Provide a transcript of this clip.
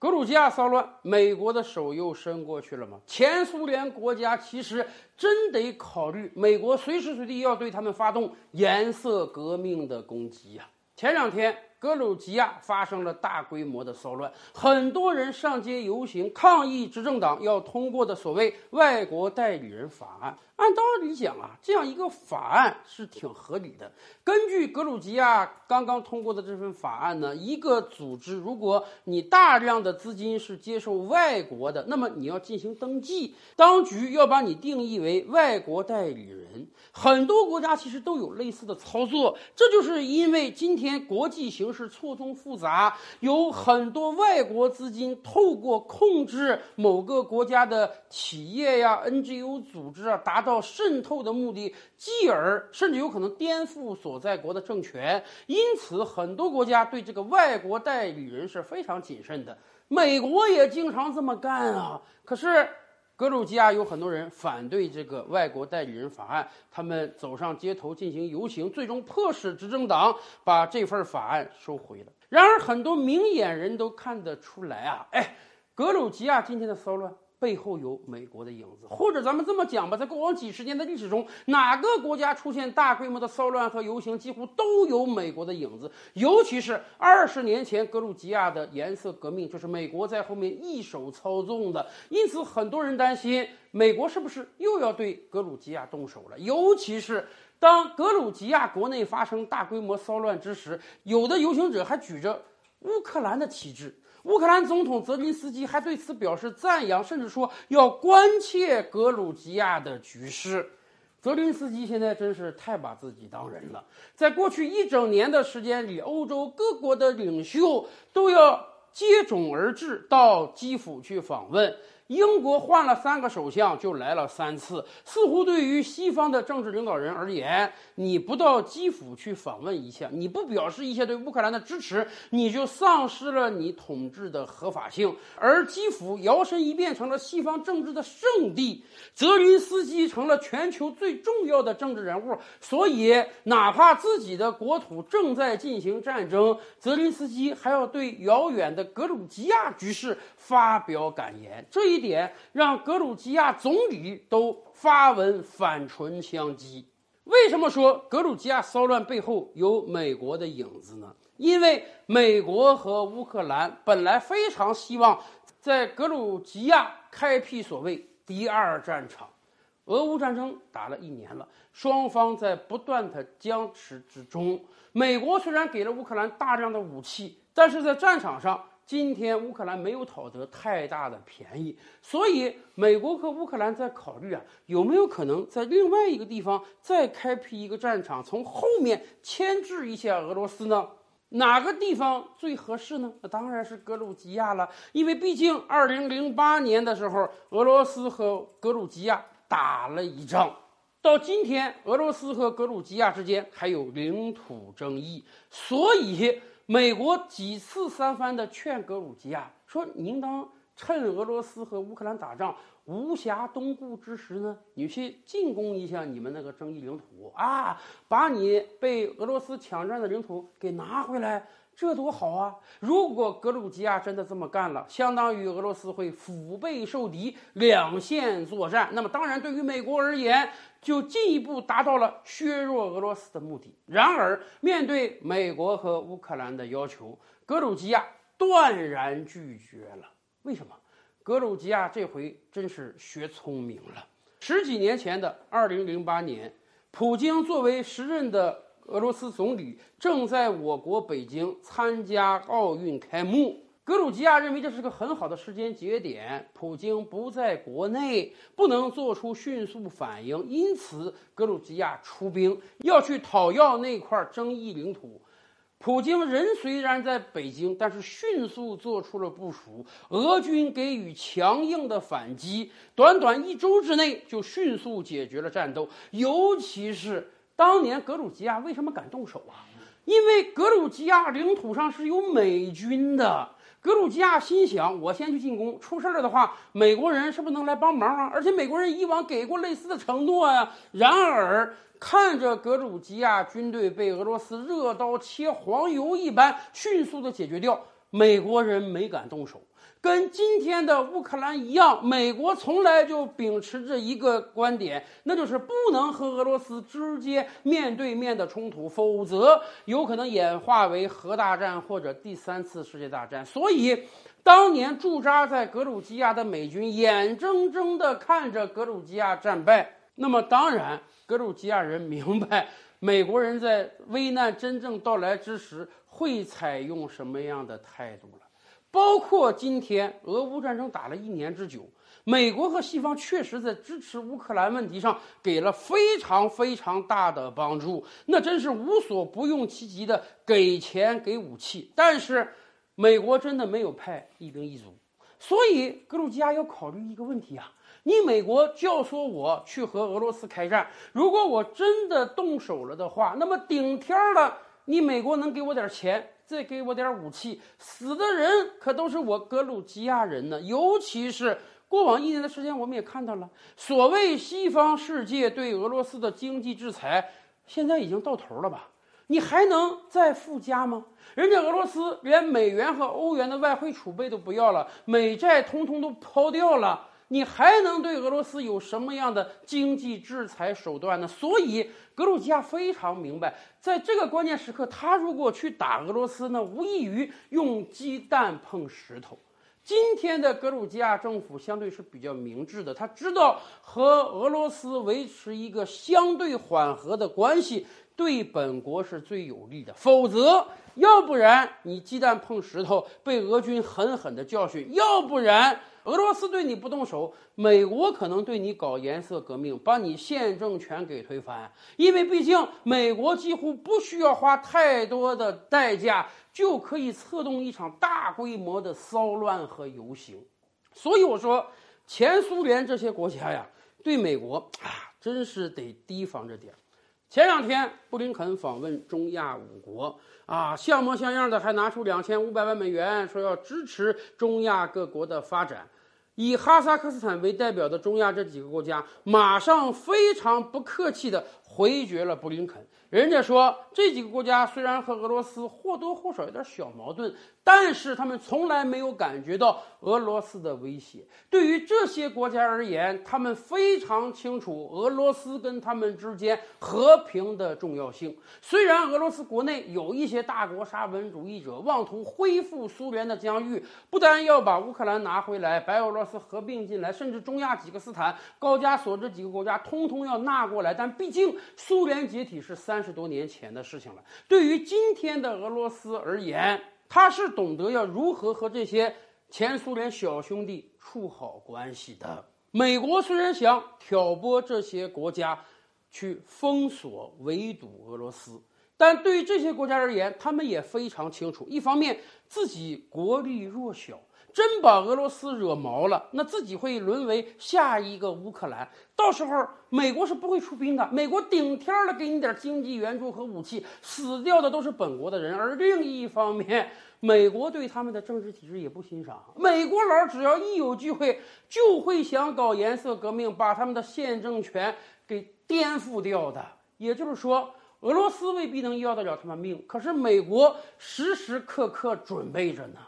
格鲁吉亚骚乱，美国的手又伸过去了吗？前苏联国家其实真得考虑，美国随时随地要对他们发动颜色革命的攻击呀。前两天。格鲁吉亚发生了大规模的骚乱，很多人上街游行抗议执政党要通过的所谓外国代理人法案。按道理讲啊，这样一个法案是挺合理的。根据格鲁吉亚刚刚通过的这份法案呢，一个组织如果你大量的资金是接受外国的，那么你要进行登记，当局要把你定义为外国代理人。很多国家其实都有类似的操作，这就是因为今天国际形势错综复杂，有很多外国资金透过控制某个国家的企业呀、NGO 组织啊，达到渗透的目的，继而甚至有可能颠覆所在国的政权。因此，很多国家对这个外国代理人是非常谨慎的。美国也经常这么干啊，可是。格鲁吉亚有很多人反对这个外国代理人法案，他们走上街头进行游行，最终迫使执政党把这份法案收回了。然而，很多明眼人都看得出来啊，哎，格鲁吉亚今天的骚乱。背后有美国的影子，或者咱们这么讲吧，在过往几十年的历史中，哪个国家出现大规模的骚乱和游行，几乎都有美国的影子。尤其是二十年前格鲁吉亚的颜色革命，就是美国在后面一手操纵的。因此，很多人担心美国是不是又要对格鲁吉亚动手了。尤其是当格鲁吉亚国内发生大规模骚乱之时，有的游行者还举着乌克兰的旗帜。乌克兰总统泽连斯基还对此表示赞扬，甚至说要关切格鲁吉亚的局势。泽连斯基现在真是太把自己当人了。在过去一整年的时间里，欧洲各国的领袖都要接踵而至到基辅去访问。英国换了三个首相就来了三次，似乎对于西方的政治领导人而言，你不到基辅去访问一下，你不表示一下对乌克兰的支持，你就丧失了你统治的合法性。而基辅摇身一变成了西方政治的圣地，泽林斯基成了全球最重要的政治人物。所以，哪怕自己的国土正在进行战争，泽林斯基还要对遥远的格鲁吉亚局势发表感言。这一。点让格鲁吉亚总理都发文反唇相讥。为什么说格鲁吉亚骚乱背后有美国的影子呢？因为美国和乌克兰本来非常希望在格鲁吉亚开辟所谓第二战场。俄乌战争打了一年了，双方在不断的僵持之中。美国虽然给了乌克兰大量的武器，但是在战场上。今天乌克兰没有讨得太大的便宜，所以美国和乌克兰在考虑啊，有没有可能在另外一个地方再开辟一个战场，从后面牵制一下俄罗斯呢？哪个地方最合适呢？那当然是格鲁吉亚了，因为毕竟二零零八年的时候，俄罗斯和格鲁吉亚打了一仗，到今天俄罗斯和格鲁吉亚之间还有领土争议，所以。美国几次三番的劝格鲁吉亚说：“您当趁俄罗斯和乌克兰打仗无暇东顾之时呢，你去进攻一下你们那个争议领土啊，把你被俄罗斯抢占的领土给拿回来。”这多好啊！如果格鲁吉亚真的这么干了，相当于俄罗斯会腹背受敌，两线作战。那么，当然对于美国而言，就进一步达到了削弱俄罗斯的目的。然而，面对美国和乌克兰的要求，格鲁吉亚断然拒绝了。为什么？格鲁吉亚这回真是学聪明了。十几年前的二零零八年，普京作为时任的。俄罗斯总理正在我国北京参加奥运开幕，格鲁吉亚认为这是个很好的时间节点。普京不在国内，不能做出迅速反应，因此格鲁吉亚出兵要去讨要那块争议领土。普京人虽然在北京，但是迅速做出了部署，俄军给予强硬的反击，短短一周之内就迅速解决了战斗，尤其是。当年格鲁吉亚为什么敢动手啊？因为格鲁吉亚领土上是有美军的。格鲁吉亚心想：我先去进攻，出事了的话，美国人是不是能来帮忙啊？而且美国人以往给过类似的承诺呀。然而，看着格鲁吉亚军队被俄罗斯热刀切黄油一般迅速的解决掉，美国人没敢动手。跟今天的乌克兰一样，美国从来就秉持着一个观点，那就是不能和俄罗斯直接面对面的冲突，否则有可能演化为核大战或者第三次世界大战。所以，当年驻扎在格鲁吉亚的美军眼睁睁地看着格鲁吉亚战败，那么当然，格鲁吉亚人明白美国人在危难真正到来之时会采用什么样的态度了。包括今天俄乌战争打了一年之久，美国和西方确实在支持乌克兰问题上给了非常非常大的帮助，那真是无所不用其极的给钱给武器。但是，美国真的没有派一兵一卒，所以格鲁吉亚要考虑一个问题啊：你美国教唆我去和俄罗斯开战，如果我真的动手了的话，那么顶天了，你美国能给我点钱？再给我点武器，死的人可都是我格鲁吉亚人呢。尤其是过往一年的时间，我们也看到了，所谓西方世界对俄罗斯的经济制裁，现在已经到头了吧？你还能再附加吗？人家俄罗斯连美元和欧元的外汇储备都不要了，美债通通都抛掉了。你还能对俄罗斯有什么样的经济制裁手段呢？所以格鲁吉亚非常明白，在这个关键时刻，他如果去打俄罗斯呢，无异于用鸡蛋碰石头。今天的格鲁吉亚政府相对是比较明智的，他知道和俄罗斯维持一个相对缓和的关系，对本国是最有利的。否则，要不然你鸡蛋碰石头，被俄军狠狠的教训；要不然。俄罗斯对你不动手，美国可能对你搞颜色革命，把你现政权给推翻。因为毕竟美国几乎不需要花太多的代价，就可以策动一场大规模的骚乱和游行。所以我说，前苏联这些国家呀，对美国啊，真是得提防着点儿。前两天布林肯访问中亚五国。啊，像模像样的还拿出两千五百万美元，说要支持中亚各国的发展。以哈萨克斯坦为代表的中亚这几个国家，马上非常不客气的回绝了布林肯。人家说，这几个国家虽然和俄罗斯或多或少有点小矛盾，但是他们从来没有感觉到俄罗斯的威胁。对于这些国家而言，他们非常清楚俄罗斯跟他们之间和平的重要性。虽然俄罗斯国内有一些大国沙文主义者妄图恢复苏联的疆域，不但要把乌克兰拿回来，白俄罗斯合并进来，甚至中亚几个斯坦、高加索这几个国家通通要纳过来，但毕竟苏联解体是三。十多年前的事情了。对于今天的俄罗斯而言，他是懂得要如何和这些前苏联小兄弟处好关系的。美国虽然想挑拨这些国家去封锁、围堵俄罗斯，但对于这些国家而言，他们也非常清楚：一方面自己国力弱小。真把俄罗斯惹毛了，那自己会沦为下一个乌克兰。到时候美国是不会出兵的，美国顶天了给你点经济援助和武器，死掉的都是本国的人。而另一方面，美国对他们的政治体制也不欣赏。美国佬只要一有机会，就会想搞颜色革命，把他们的现政权给颠覆掉的。也就是说，俄罗斯未必能要得了他们命，可是美国时时刻刻准备着呢。